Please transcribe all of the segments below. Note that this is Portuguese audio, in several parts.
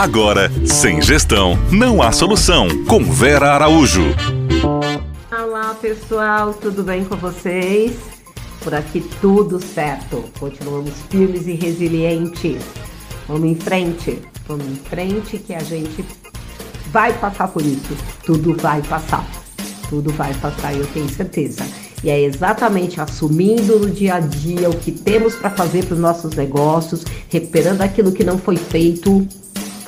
Agora, sem gestão, não há solução. Com Vera Araújo. Olá, pessoal, tudo bem com vocês? Por aqui tudo certo. Continuamos firmes e resilientes. Vamos em frente. Vamos em frente que a gente vai passar por isso. Tudo vai passar. Tudo vai passar, eu tenho certeza. E é exatamente assumindo no dia a dia o que temos para fazer para os nossos negócios, recuperando aquilo que não foi feito,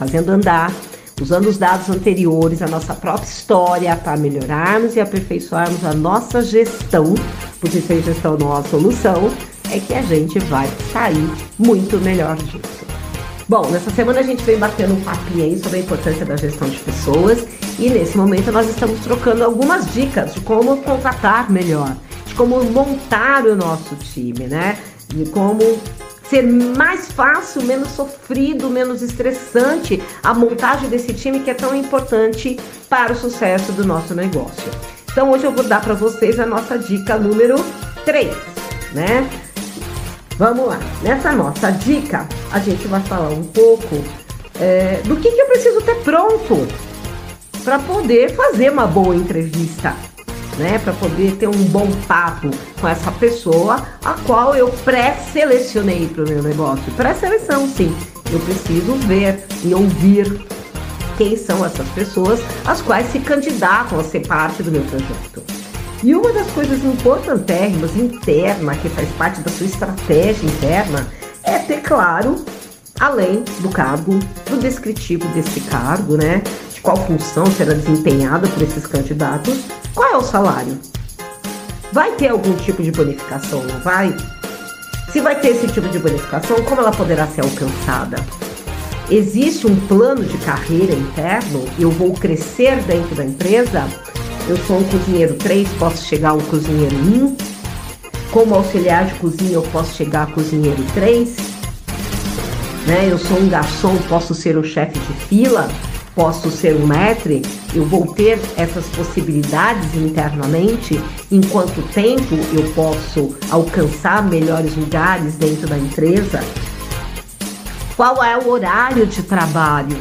fazendo andar, usando os dados anteriores, a nossa própria história para melhorarmos e aperfeiçoarmos a nossa gestão, porque sem gestão não há solução, é que a gente vai sair muito melhor disso. Bom, nessa semana a gente vem batendo um papinho aí sobre a importância da gestão de pessoas e nesse momento nós estamos trocando algumas dicas de como contratar melhor, de como montar o nosso time, né? De como ser mais fácil, menos sofrido, menos estressante a montagem desse time que é tão importante para o sucesso do nosso negócio. Então hoje eu vou dar para vocês a nossa dica número 3, né? Vamos lá. Nessa nossa dica, a gente vai falar um pouco é, do que, que eu preciso ter pronto para poder fazer uma boa entrevista, né? Para poder ter um bom papo com essa pessoa a qual eu pré-selecionei para o meu negócio. Pré-seleção, sim. Eu preciso ver e ouvir quem são essas pessoas as quais se candidatam a ser parte do meu projeto. E uma das coisas importantérrimas interna que faz parte da sua estratégia interna é ter claro, além do cargo, do descritivo desse cargo, né? De qual função será desempenhada por esses candidatos, qual é o salário? Vai ter algum tipo de bonificação, não vai? Se vai ter esse tipo de bonificação, como ela poderá ser alcançada? Existe um plano de carreira interno? Eu vou crescer dentro da empresa? Eu sou um cozinheiro 3, posso chegar a um cozinheiro 1. Como auxiliar de cozinha, eu posso chegar a cozinheiro 3. Né? Eu sou um garçom, posso ser um chefe de fila, posso ser um maître. Eu vou ter essas possibilidades internamente. Em quanto tempo eu posso alcançar melhores lugares dentro da empresa? Qual é o horário de trabalho?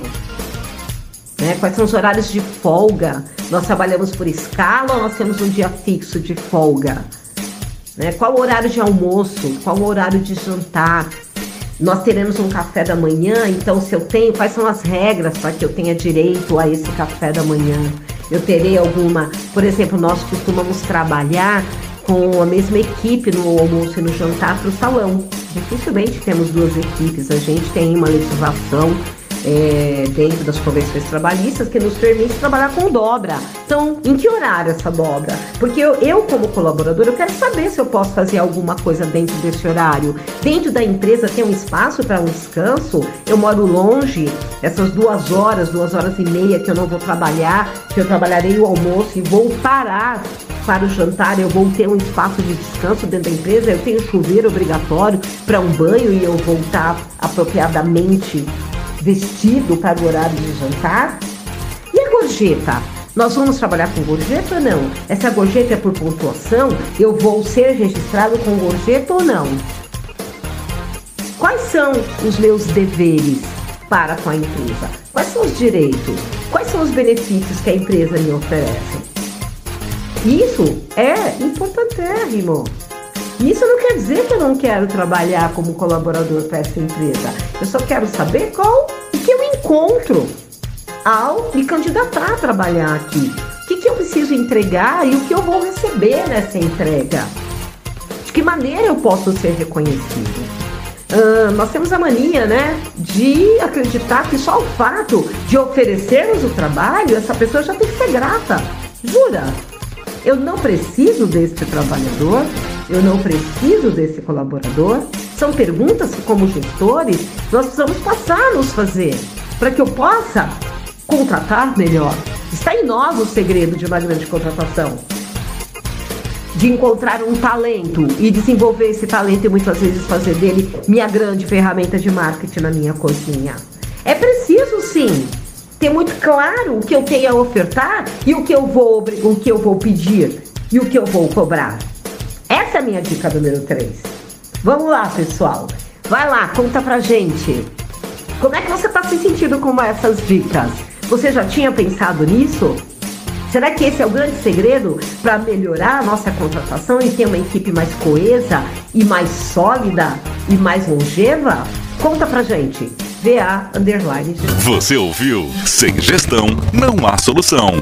Né? Quais são os horários de folga? Nós trabalhamos por escala ou nós temos um dia fixo de folga? Né? Qual o horário de almoço? Qual o horário de jantar? Nós teremos um café da manhã, então se eu tenho, quais são as regras para que eu tenha direito a esse café da manhã? Eu terei alguma, por exemplo, nós costumamos trabalhar com a mesma equipe no almoço e no jantar para o salão. Dificilmente temos duas equipes, a gente tem uma legislação é, dentro das convenções trabalhistas que nos permite trabalhar com dobra. Então, em que horário essa dobra? Porque eu, eu, como colaborador, eu quero saber se eu posso fazer alguma coisa dentro desse horário. Dentro da empresa tem um espaço para um descanso? Eu moro longe, essas duas horas, duas horas e meia que eu não vou trabalhar, que eu trabalharei o almoço e vou parar para o jantar, eu vou ter um espaço de descanso dentro da empresa, eu tenho chuveiro obrigatório para um banho e eu voltar apropriadamente vestido para o horário de jantar? E a gorjeta? Nós vamos trabalhar com gorjeta ou não? Essa gorjeta é por pontuação? Eu vou ser registrado com gorjeta ou não? Quais são os meus deveres para com a empresa? Quais são os direitos? Quais são os benefícios que a empresa me oferece? Isso é importantérrimo. Isso quer dizer que eu não quero trabalhar como colaborador para essa empresa. Eu só quero saber qual o que eu encontro ao me candidatar a trabalhar aqui. O que, que eu preciso entregar e o que eu vou receber nessa entrega. De que maneira eu posso ser reconhecido? Uh, nós temos a mania, né, de acreditar que só o fato de oferecermos o trabalho, essa pessoa já tem que ser grata. Jura? Eu não preciso deste trabalhador, eu não preciso desse colaborador? São perguntas que, como gestores, nós precisamos passar a nos fazer para que eu possa contratar melhor. Está em nós o segredo de uma grande contratação. De encontrar um talento e desenvolver esse talento e muitas vezes fazer dele minha grande ferramenta de marketing na minha cozinha. É preciso sim ter muito claro o que eu tenho a ofertar e o que eu vou, o que eu vou pedir e o que eu vou cobrar. A minha dica número 3. Vamos lá, pessoal. Vai lá, conta pra gente. Como é que você está se sentindo com essas dicas? Você já tinha pensado nisso? Será que esse é o grande segredo para melhorar a nossa contratação e ter uma equipe mais coesa e mais sólida e mais longeva? Conta pra gente. VA Underline. Você ouviu? Sem gestão, não há solução.